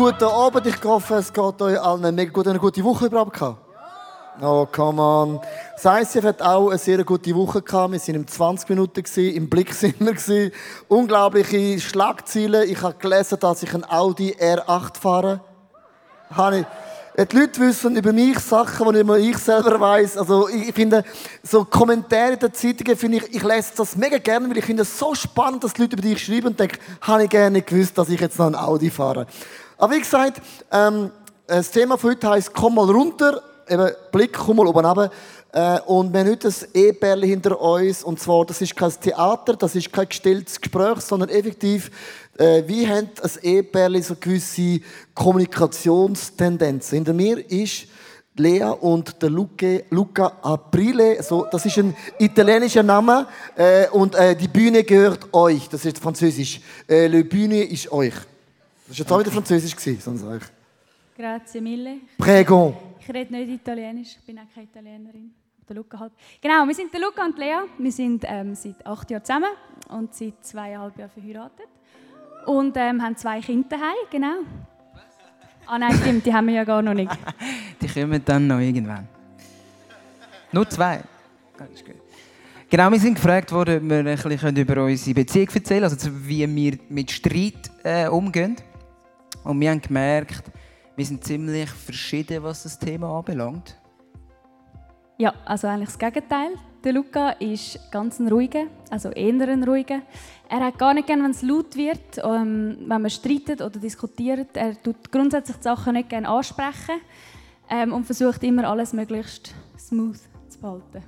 guten Abend. Ich hoffe, es geht euch allen eine mega gute, eine gute Woche überhaupt gehabt. Oh, come on. Das ICF hat auch eine sehr gute Woche gehabt. Wir sind im 20 Minuten gewesen, im Blick sind wir gewesen. Unglaubliche Schlagziele. Ich habe gelesen, dass ich ein Audi R8 fahre. Habe. Die Leute wissen über mich Sachen, die ich selber weiß. Also ich finde, so Kommentare in den Zeitungen, finde ich, ich lese das mega gerne, weil ich finde es so spannend, dass die Leute über dich schreiben und denken, habe ich gerne gewusst, dass ich jetzt noch ein Audi fahre. Aber wie gesagt, ähm, das Thema von heute heisst, komm mal runter, eben Blick, komm mal oben runter. Äh, und wir haben heute ein E-Bärli hinter uns. Und zwar, das ist kein Theater, das ist kein gestelltes Gespräch, sondern effektiv, äh, wie haben ein E-Bärli so gewisse Kommunikationstendenzen. Hinter mir ist Lea und der Luca, Luca Aprile. So, das ist ein italienischer Name. Äh, und äh, die Bühne gehört euch. Das ist französisch. Äh, Le Bühne ist euch. Das war jetzt auch wieder französisch, sonst euch. Grazie mille. Prego. Ich rede nicht Italienisch, ich bin auch keine Italienerin. Der Luca halt. Genau, wir sind der Luca und Lea. Wir sind ähm, seit acht Jahren zusammen und seit zweieinhalb Jahren verheiratet. Und ähm, haben zwei Kinder daheim, genau. Ah nein, stimmt, die haben wir ja gar noch nicht. die kommen dann noch irgendwann. Nur zwei. Ganz gut. Genau, wir sind gefragt worden, ob wir ein bisschen über unsere Beziehung erzählen können, also wie wir mit Streit äh, umgehen. Und wir haben gemerkt, wir sind ziemlich verschieden, was das Thema anbelangt. Ja, also eigentlich das Gegenteil. Der Luca ist ganz ein ruhiger, also eher ein ruhiger. Er hat gar nicht gerne, wenn es laut wird, ähm, wenn man streitet oder diskutiert. Er tut grundsätzlich die Sachen nicht gerne ansprechen ähm, und versucht immer alles möglichst smooth zu behalten.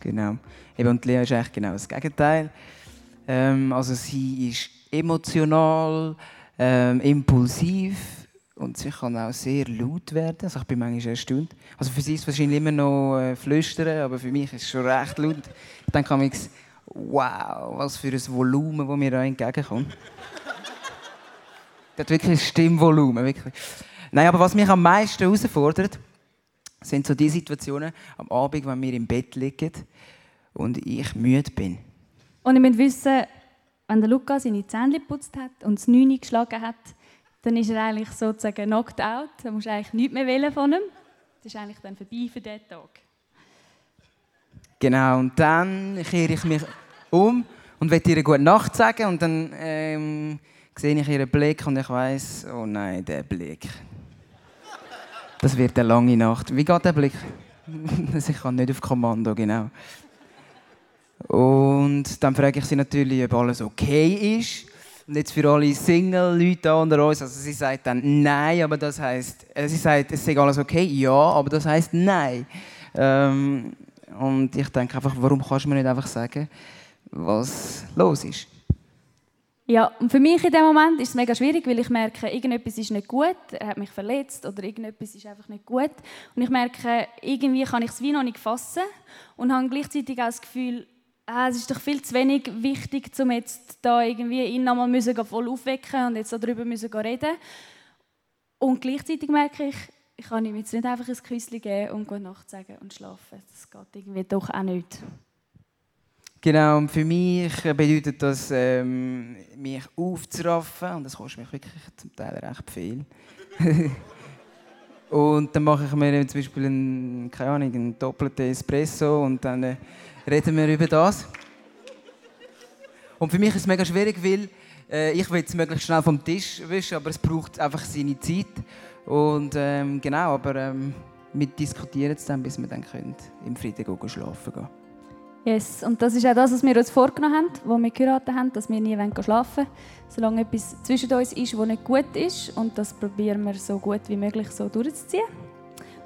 Genau. Eben, und Lea ist eigentlich genau das Gegenteil. Ähm, also sie ist emotional, ähm, impulsiv, und sie kann auch sehr laut werden. Also ich bin manchmal erstaunt. Also für sie ist es wahrscheinlich immer noch äh, flüstern, aber für mich ist es schon recht laut. Ich denke manchmal, wow, was für ein Volumen, das mir da entgegenkommt. das hat wirklich ein Stimmvolumen, wirklich. Nein, aber was mich am meisten herausfordert, sind so die Situationen am Abend, wenn wir im Bett liegen und ich müde bin. Und ich möchte wissen, wenn der Luca seine Zähne geputzt hat und das Neune geschlagen hat, dann ist er eigentlich sozusagen knocked out. Da musst du eigentlich nichts mehr wählen von ihm. Das ist eigentlich dann vorbei für diesen Tag. Genau, und dann kehre ich mich um und will ihr gute Nacht sagen und dann ähm, sehe ich ihren Blick und ich weiß, oh nein, der Blick. Das wird eine lange Nacht. Wie geht der Blick? ich kann nicht auf Kommando, genau. Und dann frage ich sie natürlich, ob alles okay ist. Und jetzt für alle Single-Leute unter uns, also sie sagt dann Nein, aber das heißt, äh, sie sagt, es ist alles okay, ja, aber das heißt Nein. Ähm, und ich denke einfach, warum kannst du mir nicht einfach sagen, was los ist? Ja, und für mich in dem Moment ist es mega schwierig, weil ich merke, irgendetwas ist nicht gut, er hat mich verletzt oder irgendetwas ist einfach nicht gut. Und ich merke, irgendwie kann ich es wie noch nicht fassen und habe gleichzeitig auch das Gefühl, ah, es ist doch viel zu wenig wichtig, um jetzt da irgendwie ihn nochmal müssen voll aufwecken und jetzt darüber müssen reden. Und gleichzeitig merke ich, ich kann ihm jetzt nicht einfach ein Küsschen geben und gute Nacht sagen und schlafen. Das geht irgendwie doch auch nicht. Genau, und für mich bedeutet das, ähm, mich aufzuraffen. Und das kostet mich wirklich zum Teil recht viel. und dann mache ich mir zum Beispiel einen, keine Ahnung, einen doppelten Espresso und dann äh, reden wir über das. Und für mich ist es mega schwierig, weil äh, ich will es möglichst schnell vom Tisch wischen, aber es braucht einfach seine Zeit. Und ähm, genau, aber ähm, wir diskutieren es dann, bis wir dann können, im Frieden gehen, schlafen gehen. Yes, und das ist auch das, was wir uns vorgenommen haben, wo wir geheiratet haben, dass wir nie schlafen wollen, solange etwas zwischen uns ist, was nicht gut ist. Und das probieren wir so gut wie möglich so durchzuziehen.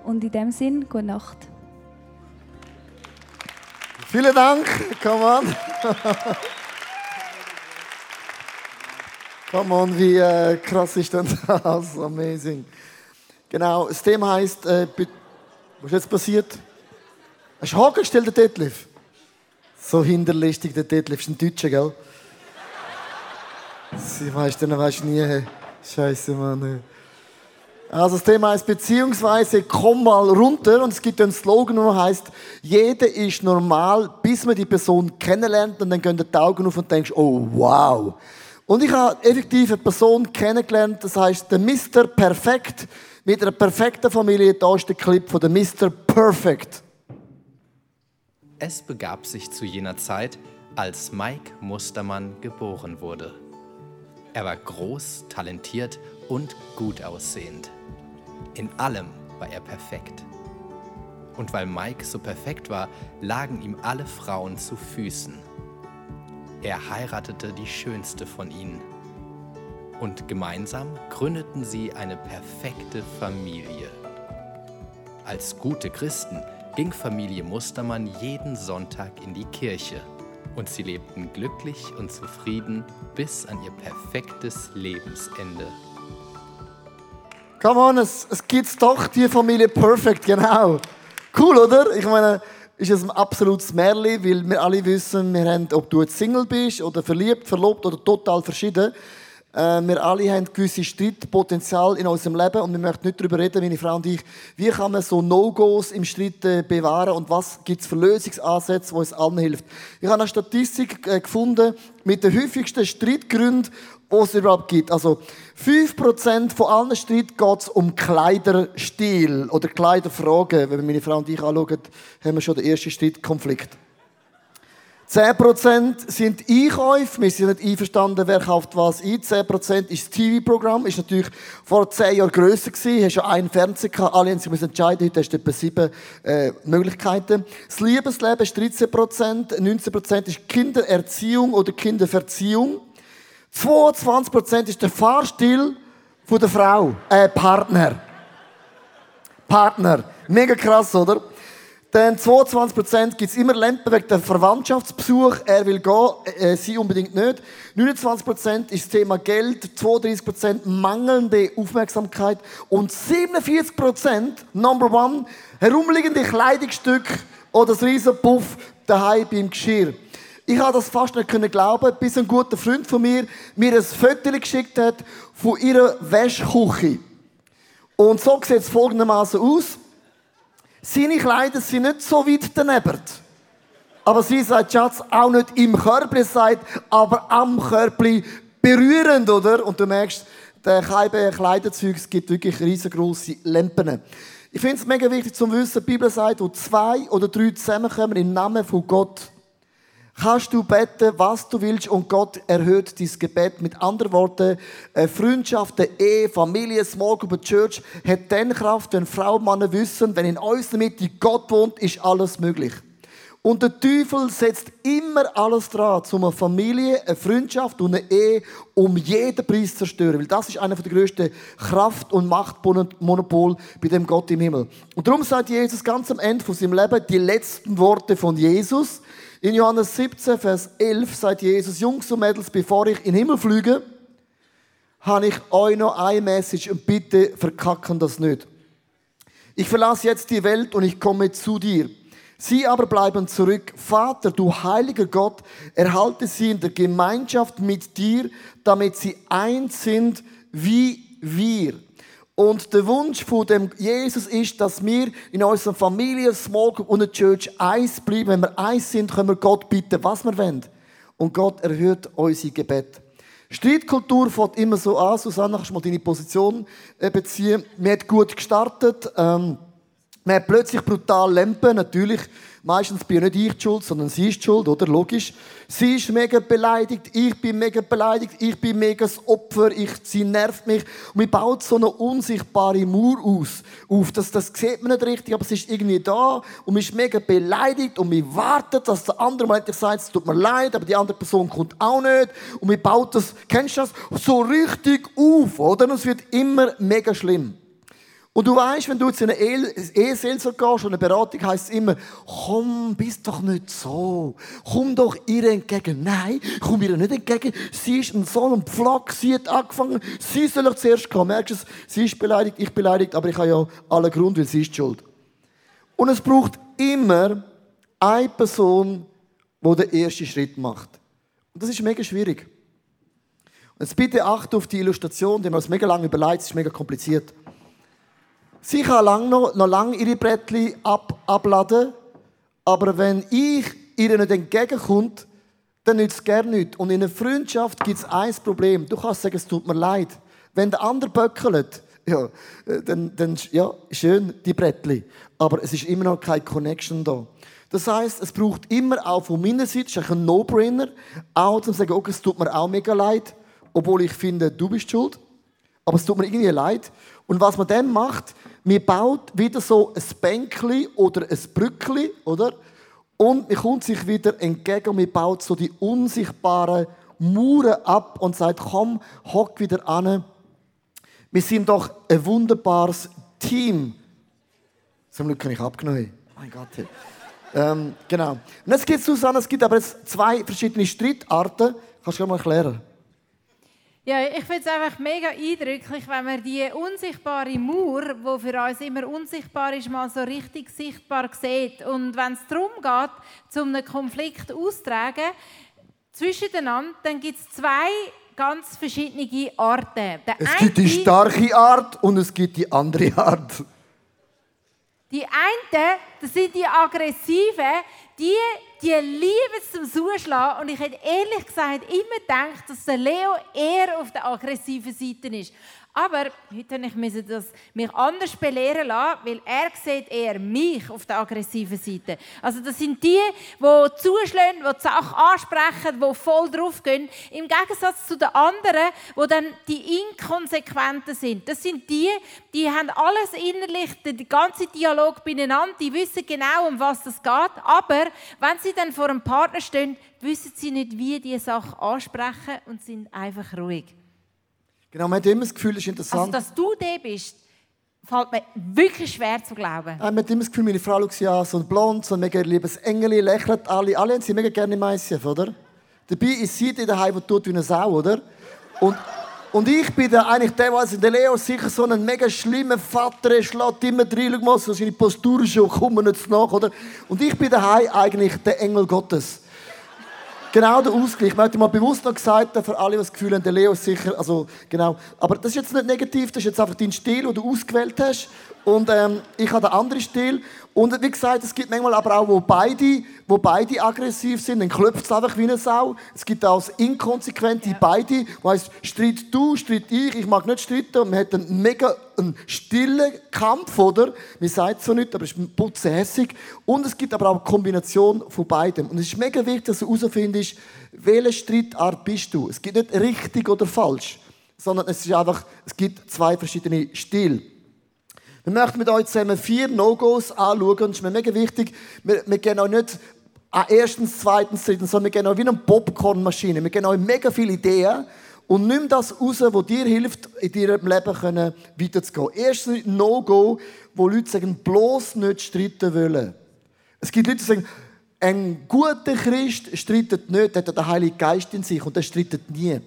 Und in dem Sinn, gute Nacht. Vielen Dank. Come on. Come on, wie äh, krass ist denn das? Amazing. Genau, das Thema heisst, äh, was ist jetzt passiert? Hast du Haken gestellt, der Detlef? So hinterlistig, der Detlef ist ein Deutscher, gell? Sie weißt, dann weißt nie. Scheiße, Mann. Also das Thema heißt beziehungsweise komm mal runter und es gibt einen Slogan, der heißt jeder ist normal, bis man die Person kennenlernt und dann gehen die Augen auf und denkst, oh wow. Und ich habe effektiv eine Person kennengelernt, das heißt der Mr. Perfekt, mit einer perfekten Familie. Da ist der Clip von der Mr. Perfect. Es begab sich zu jener Zeit, als Mike Mustermann geboren wurde. Er war groß, talentiert und gut aussehend. In allem war er perfekt. Und weil Mike so perfekt war, lagen ihm alle Frauen zu Füßen. Er heiratete die schönste von ihnen. Und gemeinsam gründeten sie eine perfekte Familie. Als gute Christen ging Familie Mustermann jeden Sonntag in die Kirche und sie lebten glücklich und zufrieden bis an ihr perfektes Lebensende. Come on, es, es gibt doch die Familie Perfect, genau. Cool, oder? Ich meine, ist es ein absolutes Märchen, weil wir alle wissen, wir haben, ob du jetzt Single bist oder verliebt, verlobt oder total verschieden, äh, wir alle haben gewisse Streitpotenzial in unserem Leben und wir möchten nicht darüber reden, meine Frau und ich, wie kann man so No-Gos im Streit äh, bewahren und was gibt es für Lösungsansätze, die uns allen hilft. Ich habe eine Statistik äh, gefunden mit den häufigsten Streitgründen, die es überhaupt gibt. Also 5% von allen Streit geht es um Kleiderstil oder Kleiderfragen. Wenn wir meine Frau und ich anschauen, haben wir schon den ersten Streitkonflikt. 10% sind Einkäufe. Wir sind nicht einverstanden, wer kauft was ein. 10% ist das TV-Programm. Ist natürlich vor 10 Jahren grösser gewesen. Hast ja einen Fernseher gehabt. Alle haben sich entscheiden. Heute hast du etwa 7 äh, Möglichkeiten. Das Liebesleben ist 13%. 19% ist Kindererziehung oder Kinderverziehung. 22% ist der Fahrstil von der Frau. Äh, Partner. Partner. Mega krass, oder? Dann 22% gibt es immer Lampen wegen der Verwandtschaftsbesuch. Er will gehen, äh, sie unbedingt nicht. 29% ist das Thema Geld, 32% mangelnde Aufmerksamkeit und 47% Number One herumliegende Kleidungsstücke oder das riesen Puff daheim beim Geschirr. Ich habe das fast nicht können glauben, bis ein guter Freund von mir mir ein Foto geschickt hat von ihrer Wäschküche. Und so sieht es folgendermaßen aus. Seine Kleider sind nicht so weit daneben. Aber sie sagt, Schatz, auch nicht im Körper sagt, aber am Körper berührend, oder? Und du merkst, der Kleiderzeug, es gibt wirklich riesengroße Lampen. Ich finde es mega wichtig zu wissen, die Bibel sagt, wo zwei oder drei zusammenkommen im Namen von Gott, kannst du beten, was du willst und Gott erhöht dein Gebet. Mit anderen Worten, Freundschaften, Ehe, Familie, Small Group, Church hat dann Kraft, wenn Frau und Mann wissen, wenn in unserer Mitte Gott wohnt, ist alles möglich. Und der Teufel setzt immer alles dran, um eine Familie, eine Freundschaft und eine Ehe um jeden Preis zu zerstören. Weil das ist einer der grössten Kraft- und Machtmonopol bei dem Gott im Himmel. Und darum sagt Jesus ganz am Ende von seinem Leben die letzten Worte von Jesus. In Johannes 17, Vers 11 sagt Jesus, Jungs und Mädels, bevor ich in den Himmel fliege, habe ich euch noch eine Message und bitte verkacken das nicht. Ich verlasse jetzt die Welt und ich komme zu dir. Sie aber bleiben zurück. Vater, du heiliger Gott, erhalte sie in der Gemeinschaft mit dir, damit sie eins sind wie wir. Und der Wunsch von dem Jesus ist, dass wir in unserer Familie, Small Group und der Church eins bleiben. Wenn wir eins sind, können wir Gott bitten, was wir wollen. Und Gott erhört unser Gebet. Streitkultur fängt immer so an. Susanne, kannst du mal deine Position äh, beziehen? Wir haben gut gestartet. Ähm, man hat plötzlich brutal Lampen, natürlich. Meistens bin nicht ich schuld, sondern sie ist schuld, oder? Logisch. Sie ist mega beleidigt, ich bin mega beleidigt, ich bin mega das Opfer, ich, sie nervt mich. Und man baut so eine unsichtbare Mauer aus, auf. Das, das sieht man nicht richtig, aber es ist irgendwie da und man ist mega beleidigt und man wartet, dass der andere mal endlich sagt, es tut mir leid, aber die andere Person kommt auch nicht. Und man baut das, kennst du das, so richtig auf, oder? Und es wird immer mega schlimm. Und du weißt, wenn du zu einer Eheseelsorge gehst und eine Beratung heisst es immer, komm, bist doch nicht so. Komm doch ihr entgegen. Nein, komm ihr nicht entgegen. Sie ist ein Sohn und Pflock, sie hat angefangen, sie soll ich zuerst kommen. Merkst du es? Sie ist beleidigt, ich beleidigt, aber ich habe ja alle Grund, weil sie ist schuld. Und es braucht immer eine Person, die den ersten Schritt macht. Und das ist mega schwierig. Und jetzt bitte achte auf die Illustration, die man uns mega lange überlegt, es ist mega kompliziert. Sie kann lang noch, noch lange ihre Brettchen ab, abladen, aber wenn ich ihr nicht entgegenkomme, dann nützt es gerne nichts. Und in einer Freundschaft gibt es ein Problem. Du kannst sagen, es tut mir leid. Wenn der andere böckelt, ja, äh, dann, dann ja, schön, die Brettli. Aber es ist immer noch keine Connection da. Das heißt, es braucht immer auch von meiner Seite, das ist ein No-Brainer, auch zu sagen, okay, es tut mir auch mega leid, obwohl ich finde, du bist schuld. Aber es tut mir irgendwie leid. Und was man dann macht, man baut wieder so ein Bänkli oder ein Brückli, oder? Und man kommt sich wieder entgegen und man baut so die unsichtbaren Mauern ab und sagt, komm, hock wieder an. Wir sind doch ein wunderbares Team. Zum Glück kann ich abgenommen. Mein Gott. Ähm, genau. Und jetzt gibt es, Susanne, es gibt aber jetzt zwei verschiedene Streitarten. Kannst du mal erklären? Ja, ich finde es einfach mega eindrücklich, wenn man die unsichtbare Mauer, die für uns immer unsichtbar ist, mal so richtig sichtbar sieht. Und wenn es darum geht, zum einen Konflikt auszutragen, zwischeneinander, dann gibt es zwei ganz verschiedene Arten. Der es gibt die starke Art und es gibt die andere Art. Die einen, das sind die aggressiven, die, die lieben es zum Zuschlagen. Und ich hätte ehrlich gesagt immer gedacht, dass der Leo eher auf der aggressiven Seite ist. Aber heute musste ich das mich anders belehren lassen, weil er sieht eher mich auf der aggressiven Seite. Also das sind die, die zuschlagen, die die Sache ansprechen, die voll drauf gehen. Im Gegensatz zu den anderen, die dann die Inkonsequenten sind. Das sind die, die haben alles innerlich, den ganzen Dialog beieinander, die wissen genau, um was es geht. Aber wenn sie dann vor einem Partner stehen, wissen sie nicht, wie die Sache ansprechen und sind einfach ruhig. Genau, man hat immer das Gefühl, es ist interessant. Also, dass du der bist, fällt mir wirklich schwer zu glauben. man hat immer das Gefühl, meine Frau schaut ja so blond, so ein mega liebes Engel, lächelt alle. Alle haben sie mega gerne ICF, oder? Dabei ist sie die daheim, die tut wie eine Sau, oder? Und, und ich bin der, eigentlich der, was der Leo sicher so ein mega schlimmer Vater ist, schlägt immer rein, schau mal, so seine Postur schon, kommen nicht nach, oder? Und ich bin daheim eigentlich der Engel Gottes. Genau der Ausgleich. Ich möchte mal bewusst noch gesagt für alle, die das Gefühl haben, der Leo ist sicher, also genau. Aber das ist jetzt nicht negativ, das ist jetzt einfach dein Stil, den du ausgewählt hast. Und ähm, ich habe einen anderen Stil. Und wie gesagt, es gibt manchmal aber auch, wo beide, wo beide aggressiv sind, dann klopft es einfach wie eine Sau. Es gibt auch das Inkonsequente, ja. beide, wo heisst, streit du, streit ich, ich mag nicht streiten. Und man hat einen mega einen stillen Kampf, oder? Man sagt so nicht, aber es ist putzehässig. Und es gibt aber auch eine Kombination von beidem. Und es ist mega wichtig, dass du herausfindest, welche Streitart bist du. Es gibt nicht richtig oder falsch, sondern es ist einfach, es gibt zwei verschiedene Stile. Wir möchten mit euch zusammen vier No-Gos anschauen. Und es ist mir mega wichtig, wir, wir gehen auch nicht an erstens, zweitens, drittens, sondern wir gehen auch wie eine Popcornmaschine. Wir gehen auch mega viele Ideen und nimm das raus, was dir hilft, in deinem Leben weiterzugehen. Erstens No-Go, wo Leute sagen, bloß nicht streiten wollen. Es gibt Leute, die sagen, ein guter Christ streitet nicht, hat den Heiligen Geist in sich und der streitet nie.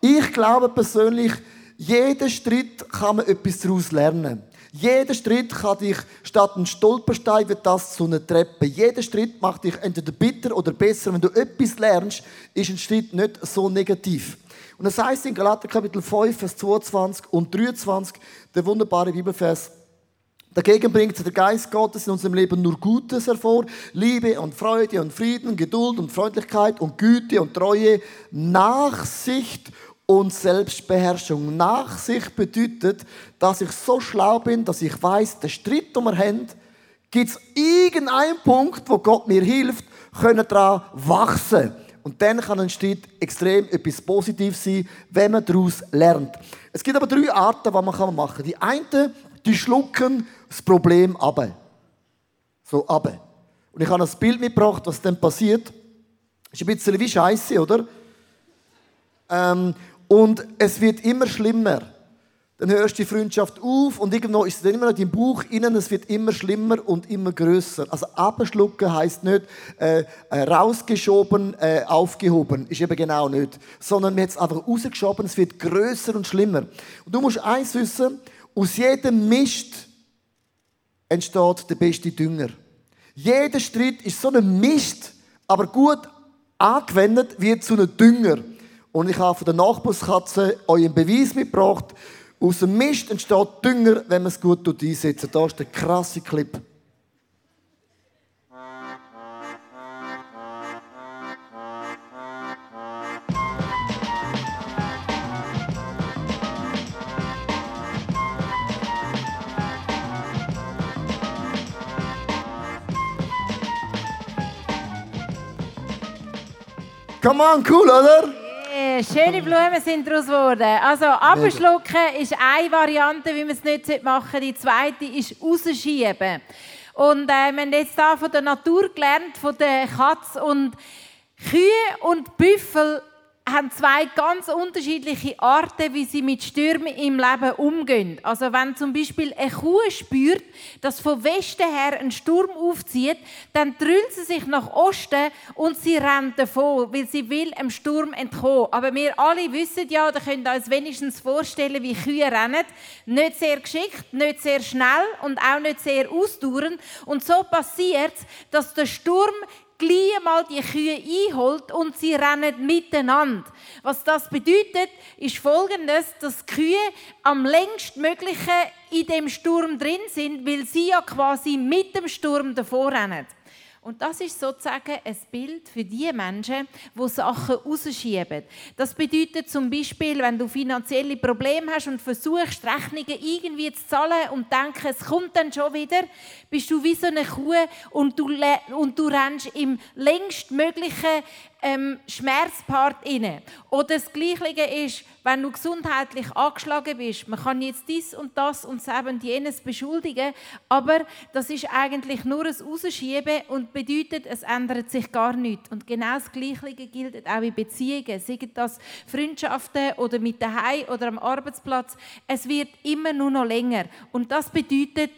Ich glaube persönlich, jeder Streit kann man etwas daraus lernen. Jeder Streit kann dich statt ein Stolperstein wird das zu einer Treppe. Jeder Streit macht dich entweder bitter oder besser. Wenn du etwas lernst, ist ein Streit nicht so negativ. Und das heißt in Galater Kapitel 5, Vers 22 und 23, der wunderbare Bibelvers, Dagegen bringt der Geist Gottes in unserem Leben nur Gutes hervor. Liebe und Freude und Frieden, Geduld und Freundlichkeit und Güte und Treue, Nachsicht und Selbstbeherrschung. Nachsicht bedeutet, dass ich so schlau bin, dass ich weiß, der Streit, den wir haben, gibt es irgendeinen Punkt, wo Gott mir hilft, können daran wachsen. Und dann kann ein Streit extrem etwas Positives sein, wenn man daraus lernt. Es gibt aber drei Arten, was man machen kann. Die einen, die schlucken das Problem ab. So ab. Und ich habe ein Bild mitgebracht, was dann passiert. Ist ein bisschen wie Scheiße, oder? Ähm, und es wird immer schlimmer. Dann hörst du die Freundschaft auf und irgendwo ist es dann immer noch im Buch innen, es wird immer schlimmer und immer größer. Also abschlucken heißt nicht äh, äh, rausgeschoben, äh, aufgehoben, ist eben genau nicht. Sondern man hat es einfach rausgeschoben, es wird größer und schlimmer. Und du musst eins wissen, aus jedem Mist entsteht der beste Dünger. Jeder Streit ist so ein Mist, aber gut angewendet wird zu einem Dünger. Und ich habe von der Nachbarskatze euch einen Beweis mitgebracht. Aus dem Mist entsteht Dünger, wenn man es gut einsetzt. Da ist der krasse Clip. Come on, cool, oder? Yeah, schöne Blumen sind daraus geworden. Also abschlucken ist eine Variante, wie man es nicht machen sollte. Die zweite ist rausschieben. Und äh, wir haben jetzt hier von der Natur gelernt, von der Katze und Kühe und Büffel haben zwei ganz unterschiedliche Arten, wie sie mit Stürmen im Leben umgehen. Also wenn zum Beispiel eine Kuh spürt, dass von Westen her ein Sturm aufzieht, dann drüllt sie sich nach Osten und sie rennt davon, weil sie will einem Sturm entkommen. Aber wir alle wissen ja, oder können uns wenigstens vorstellen, wie Kühe rennen. Nicht sehr geschickt, nicht sehr schnell und auch nicht sehr ausdauernd. Und so passiert es, dass der Sturm gleich mal die Kühe einholt und sie rennen miteinander. Was das bedeutet, ist folgendes, dass die Kühe am längst möglichen in dem Sturm drin sind, weil sie ja quasi mit dem Sturm davor rennen. Und das ist sozusagen ein Bild für die Menschen, die Sachen rausschieben. Das bedeutet zum Beispiel, wenn du finanzielle Probleme hast und versuchst, Rechnungen irgendwie zu zahlen und denkst, es kommt dann schon wieder, bist du wie so eine Kuh und du, und du rennst im längst möglichen ähm, Schmerzpart inne. Oder das Gleiche ist, wenn du gesundheitlich angeschlagen bist. Man kann jetzt dies und das und das und jenes beschuldigen, aber das ist eigentlich nur ein Rausschieben und bedeutet, es ändert sich gar nichts. Und genau das Gleiche gilt auch in Beziehungen, seien das Freundschaften oder mit daheim oder am Arbeitsplatz. Es wird immer nur noch länger. Und das bedeutet,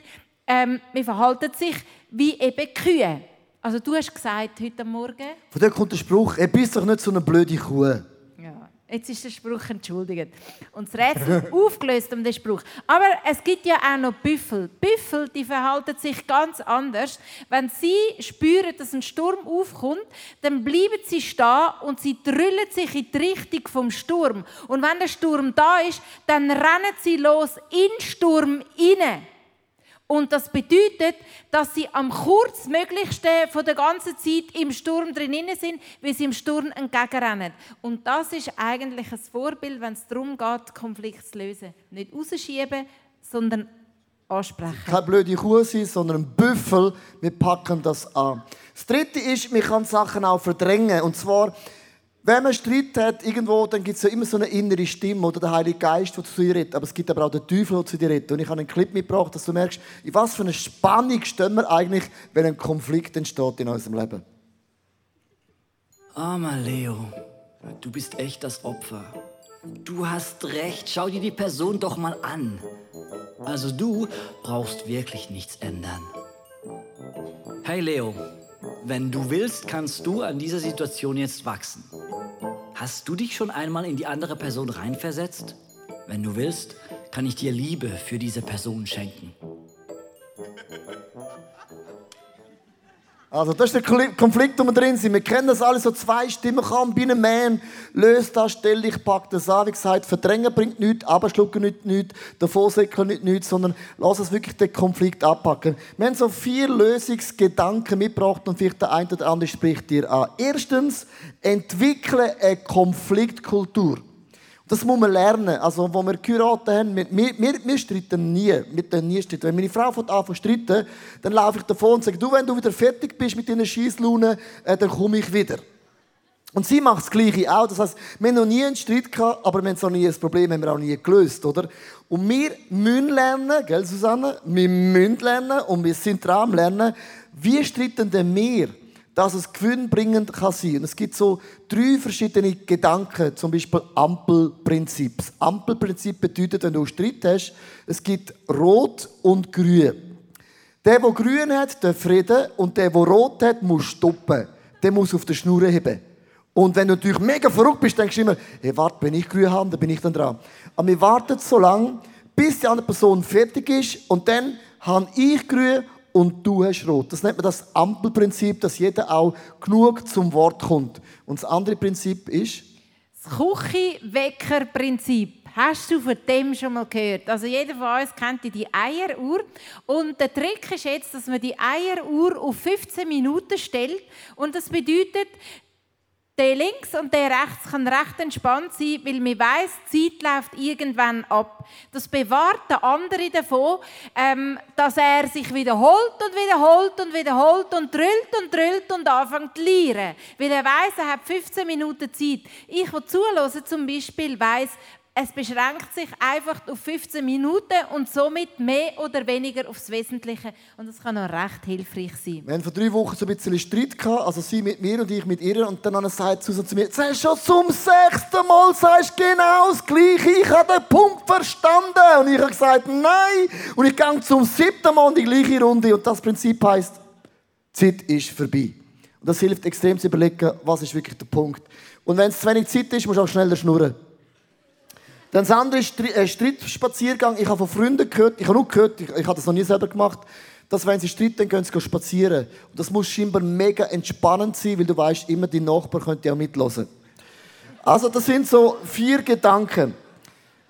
ähm, man verhalten sich wie eben Kühe. Also du hast gesagt heute Morgen... Von dort kommt der Spruch, er bist doch nicht so eine blöde Kuh. Ja, jetzt ist der Spruch entschuldigt. Und das Rätsel aufgelöst um den Spruch. Aber es gibt ja auch noch Büffel. Büffel, die verhalten sich ganz anders. Wenn sie spüren, dass ein Sturm aufkommt, dann bleiben sie stehen und sie drüllen sich in die Richtung vom Sturm. Und wenn der Sturm da ist, dann rennen sie los in den Sturm hinein. Und das bedeutet, dass sie am kurzmöglichsten von der ganzen Zeit im Sturm drinnen sind, wie sie im Sturm entgegenrennen. Und das ist eigentlich ein Vorbild, wenn es darum geht, Konflikte zu lösen. Nicht rausschieben, sondern ansprechen. Keine blöde Kuh sein, sondern ein Büffel. Wir packen das an. Das Dritte ist, man kann Sachen auch verdrängen. Und zwar, wenn man Streit hat, irgendwo, dann gibt es ja immer so eine innere Stimme oder der Heilige Geist, der zu dir redet. Aber es gibt aber auch den Teufel, der zu dir redet. Und ich habe einen Clip mitgebracht, dass du merkst, in was für eine Spannung stehen wir eigentlich, wenn ein Konflikt entsteht in unserem Leben. Armer Leo, du bist echt das Opfer. Du hast recht, schau dir die Person doch mal an. Also du brauchst wirklich nichts ändern. Hey Leo, wenn du willst, kannst du an dieser Situation jetzt wachsen. Hast du dich schon einmal in die andere Person reinversetzt? Wenn du willst, kann ich dir Liebe für diese Person schenken. Also das ist der Konflikt, wo wir drin sind. Wir kennen das alles, so zwei Stimmen kommen, bin ein Man, löst das, stell dich, pack das an. Wie gesagt, verdrängen bringt nichts, abschlucken nicht nichts, davor säckeln nicht nichts, sondern lass uns wirklich den Konflikt abpacken. Wir haben so vier Lösungsgedanken mitgebracht und vielleicht der eine oder andere spricht dir an. Erstens, entwickle eine Konfliktkultur. Das muss man lernen. Also, wo wir geheiratet haben, wir, wir, wir streiten nie. Wir nie streiten. Wenn meine Frau von Anfang streiten, dann laufe ich davon und sage, du, wenn du wieder fertig bist mit deinen Scheisslaunen, äh, dann komme ich wieder. Und sie macht das Gleiche auch. Das heißt, wir haben noch nie einen Streit gehabt, aber wir haben so nie ein Problem haben wir auch nie gelöst, oder? Und wir müssen lernen, gell, Susanne? Wir müssen lernen und wir sind dran am Lernen, wie streiten denn wir? Dass es gewinnbringend kann sein. Und es gibt so drei verschiedene Gedanken, zum Beispiel Ampelprinzip. Das Ampelprinzip bedeutet, wenn du Streit hast, es gibt Rot und Grün. Der, der Grün hat, der Frieden und der, der Rot hat, muss stoppen. Der muss auf der Schnur heben. Und wenn du natürlich mega verrückt bist, denkst du immer, hey, warte, wenn ich grün habe, dann bin ich dann dran. Aber wir warten so lange, bis die andere Person fertig ist und dann habe ich grün und du hast rot. Das nennt man das Ampelprinzip, dass jeder auch genug zum Wort kommt. Und das andere Prinzip ist? Das Küchenwecker-Prinzip. Hast du von dem schon mal gehört? Also jeder von uns kennt die Eieruhr. Und der Trick ist jetzt, dass man die Eieruhr auf 15 Minuten stellt. Und das bedeutet, der links und der rechts kann recht entspannt sein, weil man weiß, Zeit läuft irgendwann ab. Das bewahrt den anderen davon, ähm, dass er sich wiederholt und wiederholt und wiederholt und drüllt und drüllt und anfängt zu lernen. Weil er weiß, er hat 15 Minuten Zeit. Ich, der zuhören zum Beispiel, weiß, es beschränkt sich einfach auf 15 Minuten und somit mehr oder weniger aufs Wesentliche. Und das kann auch recht hilfreich sein. Wir hatten vor drei Wochen so ein bisschen Streit gehabt, also sie mit mir und ich mit ihr. Und dann sagt Susan zu mir, du hast schon zum sechsten Mal sagst genau das Gleiche. Ich habe den Punkt verstanden. Und ich habe gesagt, nein. Und ich gehe zum siebten Mal in die gleiche Runde. Und das Prinzip heisst, Zeit ist vorbei. Und das hilft extrem zu überlegen, was ist wirklich der Punkt. Und wenn es zu wenig Zeit ist, musst du auch schneller schnurren. Dann das andere ist äh, Streitspaziergang. Ich habe von Freunden gehört, ich habe nur gehört, ich, ich habe das noch nie selber gemacht, dass wenn sie streiten, gehen sie spazieren. Und das muss scheinbar mega entspannend sein, weil du weißt, immer die Nachbarn können auch mitlosen. Also das sind so vier Gedanken.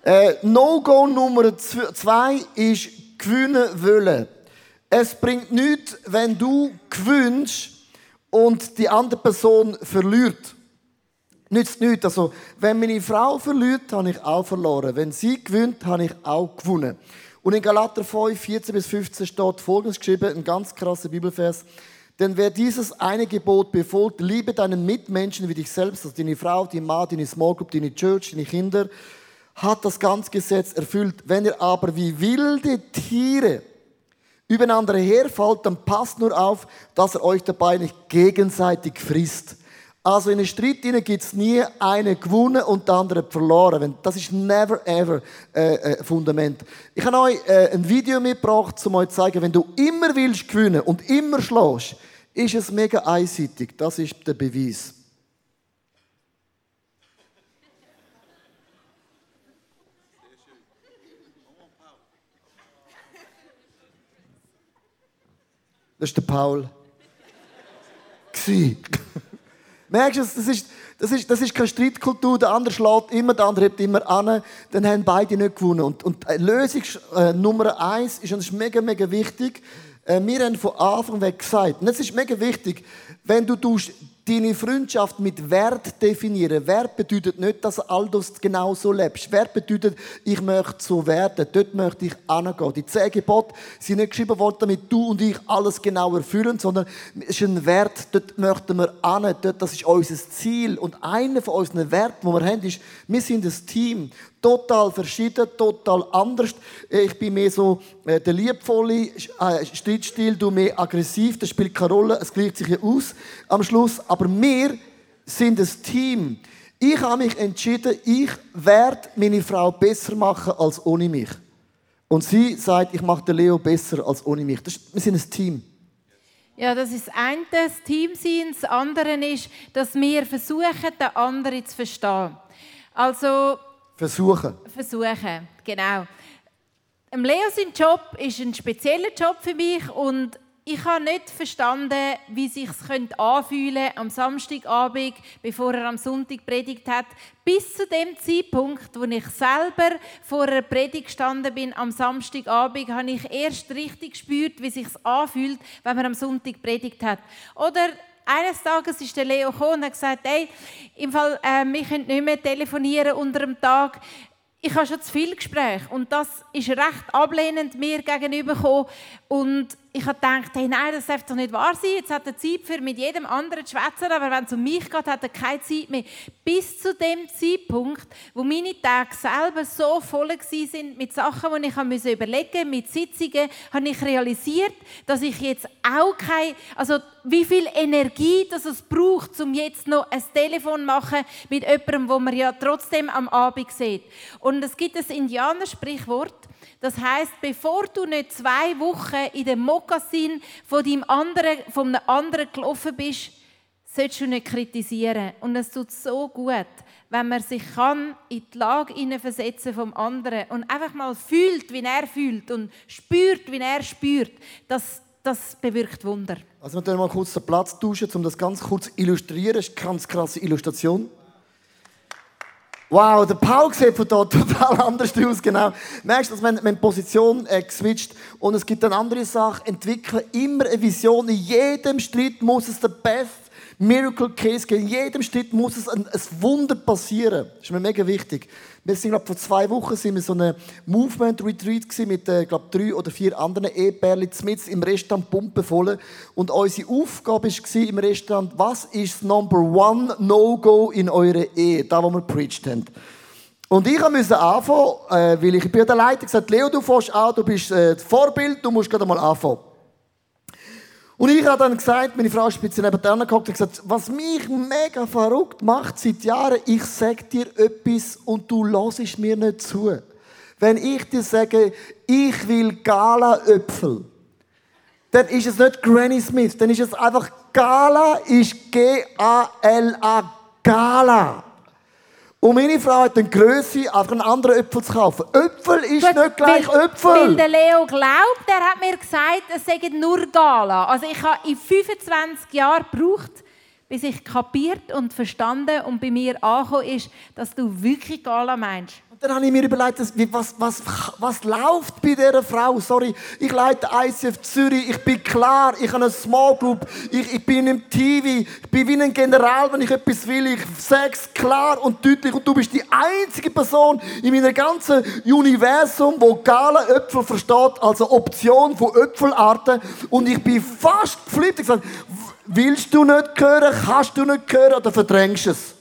Äh, No-Go Nummer zwei ist gewinnen wollen. Es bringt nichts, wenn du gewinnst und die andere Person verliert. Nützt nichts. Also, wenn meine Frau verliert, habe ich auch verloren. Wenn sie gewinnt, habe ich auch gewonnen. Und in Galater 5, 14 bis 15 steht folgendes geschrieben, ein ganz krasser Bibelvers. Denn wer dieses eine Gebot befolgt, liebe deinen Mitmenschen wie dich selbst, also deine Frau, deine Mann, deine Small Group, deine Church, deine Kinder, hat das ganze Gesetz erfüllt. Wenn ihr aber wie wilde Tiere übereinander herfallt, dann passt nur auf, dass er euch dabei nicht gegenseitig frisst. Also in einem Streit gibt es nie einen gewonnen und der andere verloren. Das ist never ever äh, äh, Fundament. Ich habe euch äh, ein Video mitgebracht, um euch zu zeigen, wenn du immer willst gewinnen und immer schlägst, ist es mega einseitig. Das ist der Beweis. Das ist der Paul. Merkst du, das ist, das ist, das ist keine Streitkultur. Der andere schlägt immer, der andere hebt immer an. Dann haben beide nicht gewonnen. Und, und Lösung äh, Nummer eins ist, ist mega, mega wichtig, äh, wir haben von Anfang weg gesagt, und das ist mega wichtig, wenn du deine Freundschaft mit Wert definieren. Wert bedeutet nicht, dass du all das genau so lebst. Wert bedeutet, ich möchte so werden. Dort möchte ich angehen. Die zehn Gebote sind nicht geschrieben worden, damit du und ich alles genau erfüllen, sondern es ist ein Wert, dort möchten wir an. Dort, das ist unser Ziel. Und einer von unseren Werten, die wir haben, ist, wir sind ein Team total verschieden, total anders. Ich bin mehr so äh, der liebvolle äh, Streitstil, du mehr aggressiv, das spielt keine Rolle, es gleicht sich ja aus am Schluss. Aber wir sind ein Team. Ich habe mich entschieden, ich werde meine Frau besser machen als ohne mich. Und sie sagt, ich mache den Leo besser als ohne mich. Das, wir sind ein Team. Ja, das ist das eine, das Team sein. Das andere ist, dass wir versuchen, den anderen zu verstehen. Also Versuchen. Versuchen, genau. Leo sein Job ist ein spezieller Job für mich und ich habe nicht verstanden, wie sich es anfühlen am Samstagabend, bevor er am Sonntag predigt hat, bis zu dem Zeitpunkt, wo ich selber vor einer Predigt gestanden bin am Samstagabend, habe ich erst richtig gespürt, wie sich anfühlt, wenn man am Sonntag predigt hat. Oder eines Tages ist der Leo gekommen und hat gesagt, hey, im Fall, äh, wir können nicht mehr telefonieren unter dem Tag. Ich habe schon zu viel Gespräche und das ist recht ablehnend mir gegenüber gekommen. und ich habe gedacht, hey, nein, das darf doch nicht wahr sein. Jetzt hat er Zeit für mit jedem anderen zu schwätzen, aber wenn es um mich geht, hat er keine Zeit mehr. Bis zu dem Zeitpunkt, wo meine Tage selber so voll sind mit Sachen, die ich überlegen musste, mit Sitzungen, habe ich realisiert, dass ich jetzt auch keine, also wie viel Energie das es braucht, um jetzt noch ein Telefon zu machen mit jemandem, wo man ja trotzdem am Abend sieht. Und es gibt ein Indianersprichwort, das heißt, bevor du nicht zwei Wochen in dem Mokassin von deinem anderen, von einem anderen gelaufen bist, sollst du nicht kritisieren. Und es tut so gut, wenn man sich kann in die Lage versetzen vom anderen und einfach mal fühlt, wie er fühlt und spürt, wie er spürt. Das, das bewirkt Wunder. Also wir können mal kurz den Platz tauschen, um das ganz kurz zu illustrieren. Das ist eine ganz krasse Illustration. Wow, der Paul sieht von dort total anders aus, genau. Merkst du, dass man, man Position äh, geswitcht und es gibt eine andere Sache, entwickeln immer eine Vision. In jedem Streit muss es der Best Miracle Case geben. In jedem Schritt muss es ein, ein Wunder passieren. Das ist mir mega wichtig. Wir sind, glaube vor zwei Wochen sind wir so eine Movement Retreat mit, äh, glaube drei oder vier anderen Ehepärchen mit im Restaurant Pumpe voll. Und unsere Aufgabe war im Restaurant, was ist das Number One No-Go in eurer Ehe? Da, wo wir preached haben. Und ich musste anfangen, äh, weil ich bin der Leiter gesagt, Leo, du fährst auch, du bist äh, Vorbild, du musst gerade mal anfangen. Und ich habe dann gesagt, meine Frau ist ein neben dran geguckt und gesagt, was mich mega verrückt macht seit Jahren, ich sage dir etwas und du hörst mir nicht zu. Wenn ich dir sage, ich will Gala-Äpfel, dann ist es nicht Granny Smith, dann ist es einfach Gala, ist G-A-L-A, Gala. Und meine Frau hat den Größe, einfach einen anderen Äpfel zu kaufen. Äpfel ist Gut, nicht gleich weil, Äpfel. Weil der Leo glaubt, er hat mir gesagt, es sei nur Gala. Also ich habe in 25 Jahren gebraucht, bis ich kapiert und verstanden und bei mir angekommen ist, dass du wirklich Gala meinst. Und dann habe ich mir überlegt, was, was, was läuft bei dieser Frau? Sorry, ich leite ICF Zürich, ich bin klar, ich habe eine Small Group, ich, ich bin im TV, ich bin wie ein General, wenn ich etwas will, ich sage es klar und deutlich und du bist die einzige Person in meinem ganzen Universum, wo Gala Äpfel versteht, also Option von Äpfelarten und ich bin fast geflippt. Willst du nicht hören, kannst du nicht hören oder verdrängst es?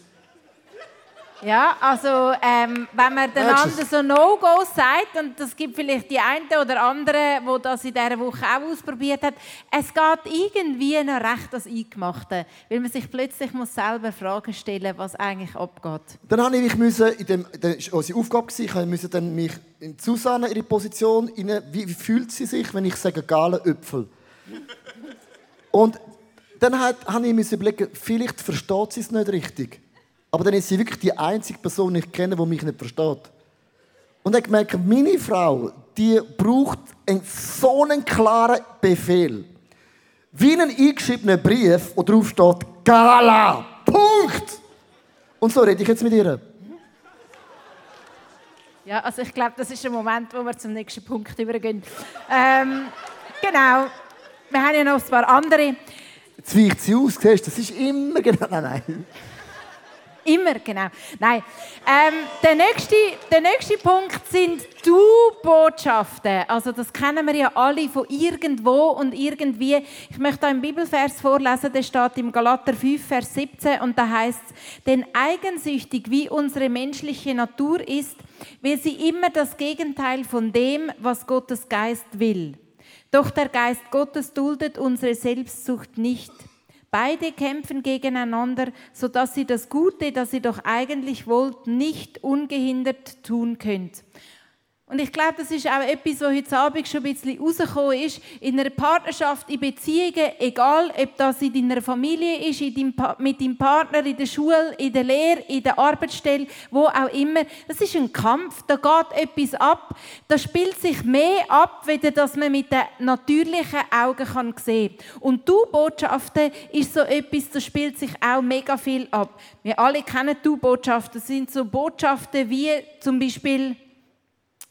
Ja, also ähm, wenn man den anderen so No-Gos sagt, und das gibt vielleicht die eine oder andere, wo das in dieser Woche auch ausprobiert hat, es geht irgendwie noch recht das Eingemachte, weil man sich plötzlich muss selber Fragen stellen was eigentlich abgeht. Dann habe ich mich in dem, das war unsere Aufgabe, ich musste dann mich in Susanne, ihre Position, in, wie, wie fühlt sie sich, wenn ich sage Galenöpfel? Und dann habe ich mir überlegt, vielleicht versteht sie es nicht richtig. Aber dann ist sie wirklich die einzige Person, die ich kenne, die mich nicht versteht. Und ich merke, meine Frau, die braucht einen so einen klaren Befehl. Wie einen eingeschriebenen Brief, wo drauf steht, Gala, Punkt. Und so rede ich jetzt mit ihr. Ja, also ich glaube, das ist der Moment, wo wir zum nächsten Punkt übergehen. Ähm, genau. Wir haben ja noch ein paar andere. Jetzt weicht sie aus, siehst du, das ist immer genau. Nein, nein. Immer, genau. Nein. Ähm, der, nächste, der nächste Punkt sind Du-Botschaften. Also das kennen wir ja alle von irgendwo und irgendwie. Ich möchte einen Bibelvers vorlesen, der steht im Galater 5, Vers 17 und da heißt denn eigensüchtig wie unsere menschliche Natur ist, will sie immer das Gegenteil von dem, was Gottes Geist will. Doch der Geist Gottes duldet unsere Selbstsucht nicht. Beide kämpfen gegeneinander, sodass ihr das Gute, das ihr doch eigentlich wollt, nicht ungehindert tun könnt. Und ich glaube, das ist auch etwas, was heute Abend schon ein bisschen rausgekommen ist. In einer Partnerschaft, in Beziehungen, egal ob das in deiner Familie ist, deinem mit deinem Partner, in der Schule, in der Lehre, in der Arbeitsstelle, wo auch immer. Das ist ein Kampf, da geht etwas ab. Da spielt sich mehr ab, weder dass man mit den natürlichen Augen kann sehen kann. Und du Botschaften ist so etwas, da spielt sich auch mega viel ab. Wir alle kennen du Botschaften. Das sind so Botschaften wie zum Beispiel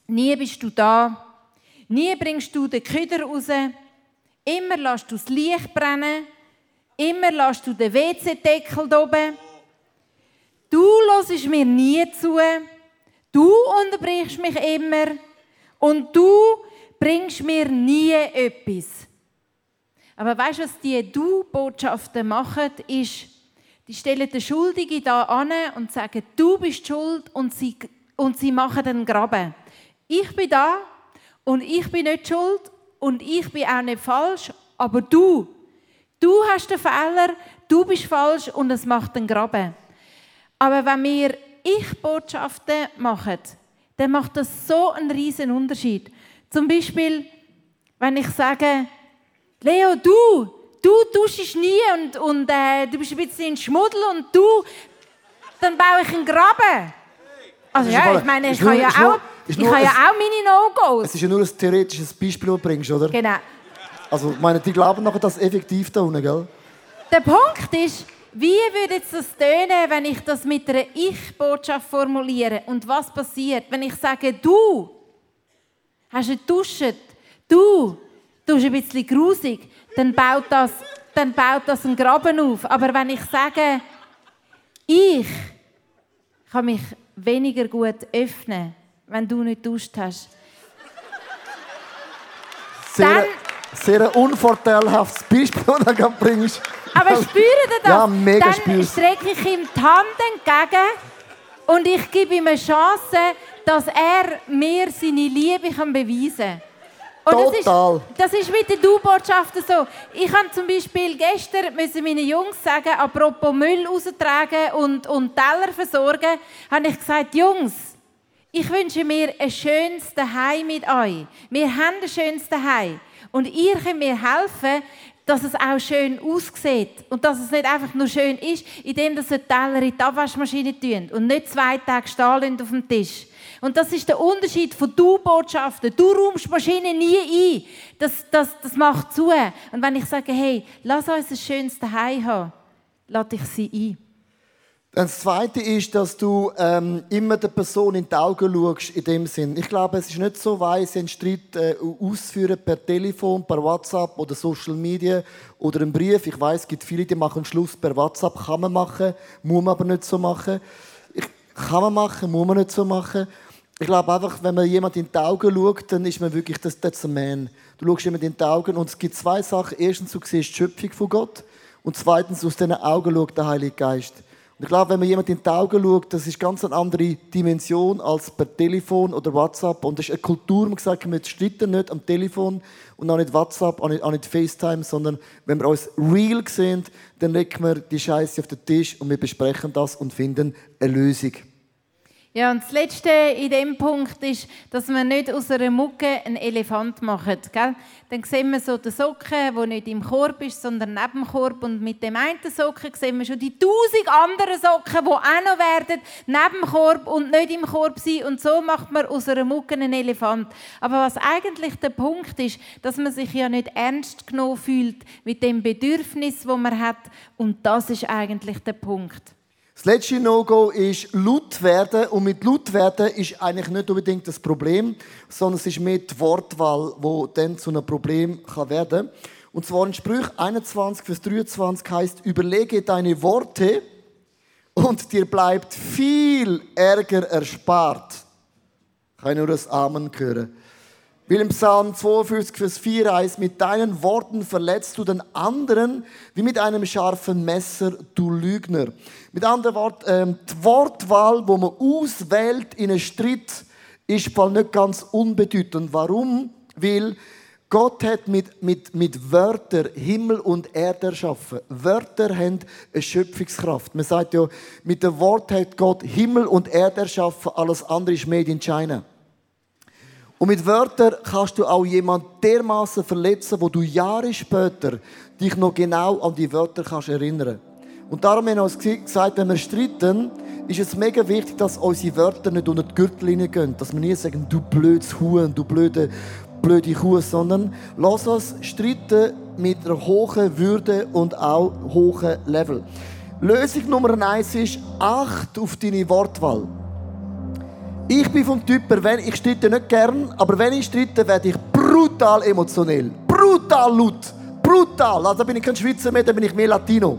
Nie bist du da. Nie bringst du den Küder raus. Immer lässt du das Licht brennen. Immer lässt du den WC-Deckel oben. Du hörst mir nie zu. Du unterbrichst mich immer. Und du bringst mir nie etwas. Aber weißt du, was die Du-Botschaften machen, ist, die stellen den Schuldigen da an und sagen, du bist schuld und sie, und sie machen den Graben. Ich bin da und ich bin nicht schuld und ich bin auch nicht falsch, aber du, du hast den Fehler, du bist falsch und es macht den Graben. Aber wenn wir Ich-Botschaften machen, dann macht das so einen riesen Unterschied. Zum Beispiel, wenn ich sage, Leo, du, du duschst nie und, und äh, du bist ein bisschen ein Schmuddel und du, dann baue ich einen Graben. Also ja, ich meine, ich kann ja auch ich habe ja auch meine No-Gos. Es ist ja nur ein theoretisches Beispiel, das du bringst, oder? Genau. Also, ich meine, die glauben nachher das effektiv da unten, gell? Der Punkt ist, wie würde es das tönen, wenn ich das mit einer Ich-Botschaft formuliere? Und was passiert, wenn ich sage, du hast geduscht, du, du bist ein bisschen grusig, dann baut das dann baut das einen Graben auf. Aber wenn ich sage, ich kann mich weniger gut öffnen, wenn du nicht duscht hast, Sehr, Dann- sehr unvorteilhaftes Beispiel, das du gerade bringst. Aber spüren ihr das? Ja, mega Dann spür's. strecke ich ihm die Hand entgegen und ich gebe ihm eine Chance, dass er mir seine Liebe kann beweisen kann. Und Total. Das ist, das ist mit den Du-Botschaften so. Ich habe zum Beispiel gestern müssen meinen Jungs sagen, apropos Müll raustragen und, und Teller versorgen, habe ich gesagt, Jungs, ich wünsche mir ein schönes Heim mit euch. Wir haben ein schönes Heim. Und ihr könnt mir helfen, dass es auch schön aussieht. Und dass es nicht einfach nur schön ist, indem ihr den Teller in die Abwaschmaschine tun und nicht zwei Tage stehen auf dem Tisch. Und das ist der Unterschied von Du-Botschaften. Du räumst die Maschine nie ein. Das, das, das macht zu. Und wenn ich sage, hey, lass uns ein schönes Heim haben, lade ich sie ein. Das Zweite ist, dass du ähm, immer der Person in die Augen schaust, in dem Sinn. Ich glaube, es ist nicht so weise, einen Streit äh, auszuführen per Telefon, per WhatsApp oder Social Media oder einen Brief. Ich weiß, es gibt viele, die machen Schluss per WhatsApp. Kann man machen, muss man aber nicht so machen. Ich, kann man machen, muss man nicht so machen. Ich glaube einfach, wenn man jemand in die Augen schaut, dann ist man wirklich, das, that's a man. Du schaust jemand in die Augen und es gibt zwei Sachen. Erstens, du siehst die Schöpfung von Gott und zweitens, aus diesen Augen schaut der Heilige Geist. Und ich glaube, wenn man jemand in die Augen schaut, das ist ganz eine andere Dimension als per Telefon oder WhatsApp. Und das ist eine Kultur, man sagt, wir streiten nicht am Telefon und auch nicht WhatsApp, auch nicht, auch nicht FaceTime, sondern wenn wir uns real sehen, dann legen wir die Scheiße auf den Tisch und wir besprechen das und finden eine Lösung. Ja, und das Letzte in dem Punkt ist, dass wir nicht aus einer Mucke einen Elefant machen. Gell? Dann sehen wir so den Socken, der nicht im Korb ist, sondern neben dem Korb. Und mit dem einen Socken sehen wir schon die tausend anderen Socken, die auch noch werden, neben dem Korb und nicht im Korb sein. Und so macht man aus einer Mucke einen Elefant. Aber was eigentlich der Punkt ist, dass man sich ja nicht ernst genommen fühlt mit dem Bedürfnis, das man hat. Und das ist eigentlich der Punkt. Das letzte No-Go ist laut werden. Und mit laut werden ist eigentlich nicht unbedingt das Problem, sondern es ist mehr die Wortwahl, die dann zu einem Problem werden kann. Und zwar in Sprüch 21, Vers 23 heißt: Überlege deine Worte und dir bleibt viel Ärger erspart. Kann ich nur das Amen hören. Weil im Psalm 52, Vers 4 heißt, mit deinen Worten verletzt du den anderen wie mit einem scharfen Messer, du Lügner. Mit anderen Worten, ähm, die Wortwahl, wo man auswählt in einem Streit, ist voll nicht ganz unbedeutend. Warum? Weil Gott hat mit, mit, mit Wörtern Himmel und Erde erschaffen. Wörter haben eine Schöpfungskraft. Man sagt ja, mit dem Wort hat Gott Himmel und Erde erschaffen, alles andere ist made in China. Und mit Wörtern kannst du auch jemanden dermaßen verletzen, wo du Jahre später dich noch genau an die Wörter kannst erinnern. Und darum haben wir uns gesagt, wenn wir streiten, ist es mega wichtig, dass unsere Wörter nicht unter die Gürtellinie gehen. Dass wir nie sagen, du blödes Huhn, du blöde, blöde Kuh, sondern lass uns streiten mit einer hohen Würde und auch hohen Level. Lösung Nummer eins ist, acht auf deine Wortwahl. Ich bin vom Typ, wenn ich streite nicht gern, aber wenn ich streite, werde ich brutal emotionell. Brutal laut. Brutal. Also bin ich kein Schweizer mehr, dann bin ich mehr Latino.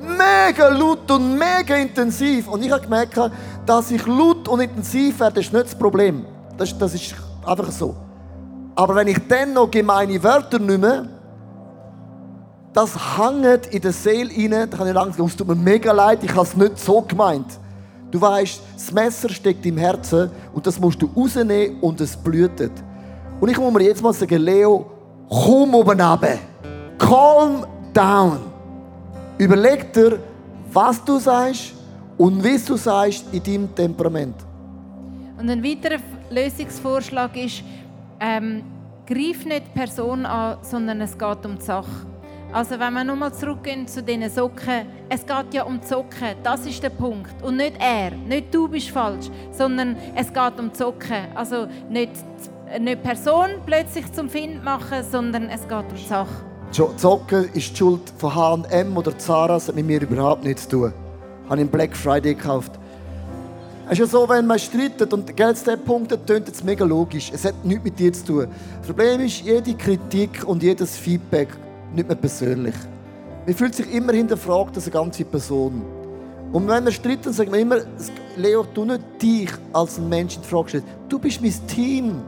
Mega laut und mega intensiv. Und ich habe gemerkt, dass ich laut und intensiv werde, ist nicht das Problem. Das, das ist einfach so. Aber wenn ich dann noch gemeine Wörter nehme, das hängt in der Seele rein, dann kann ich langsam, es tut mir mega leid, ich habe es nicht so gemeint. Du weißt, das Messer steckt im Herzen und das musst du rausnehmen und es blutet. Und ich muss mir jetzt mal sagen, Leo, komm oben runter. Calm down. Überleg dir, was du sagst und wie du sagst in deinem Temperament. Und ein weiterer Lösungsvorschlag ist, ähm, greif nicht die Person an, sondern es geht um die Sache. Also wenn wir nochmal zurückgehen zu diesen Socken, es geht ja um die Socken, das ist der Punkt. Und nicht er, nicht du bist falsch, sondern es geht um die Socken. Also nicht die nicht die Person plötzlich zum Find machen, sondern es geht um die Sache. Jo- Zocken ist die Schuld von H&M oder Zara, das hat mit mir überhaupt nichts zu tun. Habe ich im Black Friday gekauft. Es ist ja so, wenn man streitet und zu diesem Punkt das tönt jetzt mega logisch. Es hat nichts mit dir zu tun. Das Problem ist, jede Kritik und jedes Feedback nicht mehr persönlich. Man fühlt sich immer hinterfragt als eine ganze Person. Und wenn wir streiten, sagen wir immer, Leo, du nicht dich als Mensch in Frage stellen. Du bist mein Team.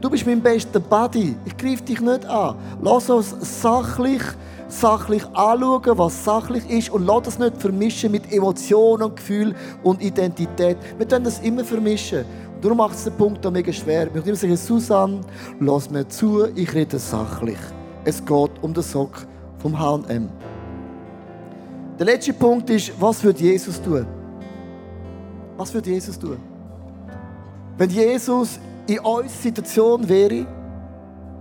Du bist mein bester Buddy. Ich greife dich nicht an. Lass uns sachlich, sachlich anschauen, was sachlich ist und lass das nicht vermischen mit Emotionen und Gefühl und Identität. Wir können das immer vermischen. Und darum macht es den Punkt auch mega schwer. Ich würde immer sagen, Susanne, lass mir zu, ich rede sachlich. Es geht um den Sock vom H&M. Der letzte Punkt ist, was wird Jesus tun? Was wird Jesus tun? Wenn Jesus in unserer Situation wäre,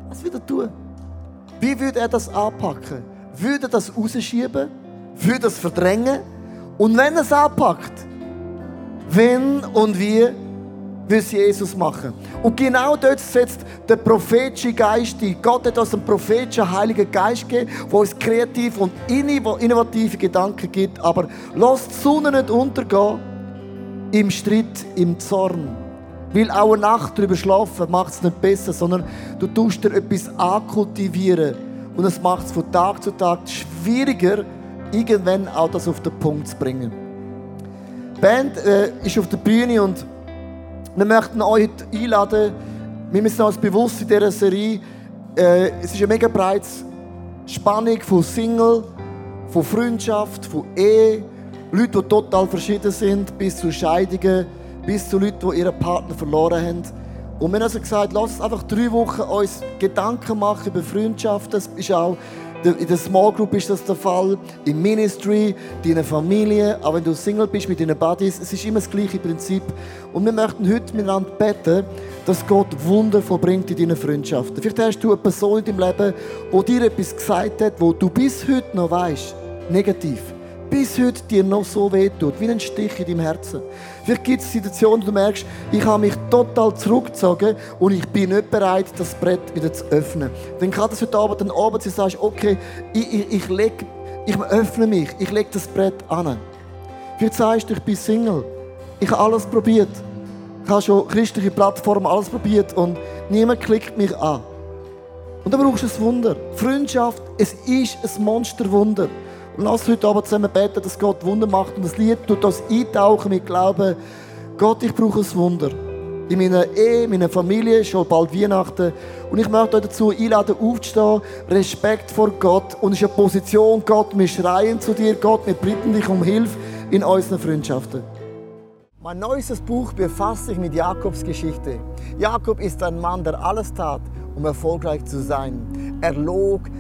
was würde er tun? Wie würde er das anpacken? Würde er das rausschieben? Würde er das verdrängen? Und wenn er es anpackt, wenn und wie will es Jesus machen. Und genau dort setzt der prophetische Geist ein. Gott hat uns einen prophetischen Heiligen Geist gegeben, der uns kreativ und innovative Gedanken gibt. Aber lass die Sonne nicht untergehen im Streit, im Zorn. Weil auch eine Nacht darüber schlafen macht es nicht besser, sondern du tust dir etwas ankultivieren. Und es macht es von Tag zu Tag schwieriger, irgendwann auch das auf den Punkt zu bringen. Die Band äh, ist auf der Bühne und wir möchten euch heute einladen. Wir müssen uns bewusst in dieser Serie, äh, es ist eine mega breite Spannung von Single, von Freundschaft, von Ehe, Leute, die total verschieden sind, bis zu Scheidungen, bis zu Leuten, die ihren Partner verloren haben. Und wir haben also gesagt, lass uns einfach drei Wochen uns Gedanken machen über Freundschaft. Das ist auch in der Small Group ist das der Fall, im Ministry, deiner Familie, auch wenn du Single bist mit deinen Buddies, es ist immer das gleiche Prinzip. Und wir möchten heute miteinander beten, dass Gott Wunder vollbringt in deinen Freundschaften. Vielleicht hast du eine Person in deinem Leben, die dir etwas gesagt hat, wo du bis heute noch weißt, negativ bis heute dir noch so wehtut, wie ein Stich in deinem Herzen. Vielleicht gibt es Situationen, wo du merkst, ich habe mich total zurückgezogen und ich bin nicht bereit, das Brett wieder zu öffnen. Dann kann das heute Abend dann Abend sein, sagst, okay, ich, ich, ich, leg, ich öffne mich, ich lege das Brett an. Vielleicht sagst du, ich bin Single, ich habe alles probiert. Ich habe schon christliche Plattformen alles probiert und niemand klickt mich an. Und dann brauchst du ein Wunder. Freundschaft, es ist ein Monsterwunder. Lass heute Abend zusammen beten, dass Gott Wunder macht. Und das Lied tut das eintauchen mit Glauben. Gott, ich brauche ein Wunder. In meiner Ehe, in meiner Familie, schon bald Weihnachten. Und ich möchte euch dazu einladen, aufzustehen. Respekt vor Gott. Und es ist eine Position, Gott, wir schreien zu dir. Gott, wir bitten dich um Hilfe in unseren Freundschaften. Mein neuestes Buch befasst sich mit Jakobs Geschichte. Jakob ist ein Mann, der alles tat, um erfolgreich zu sein. Er log,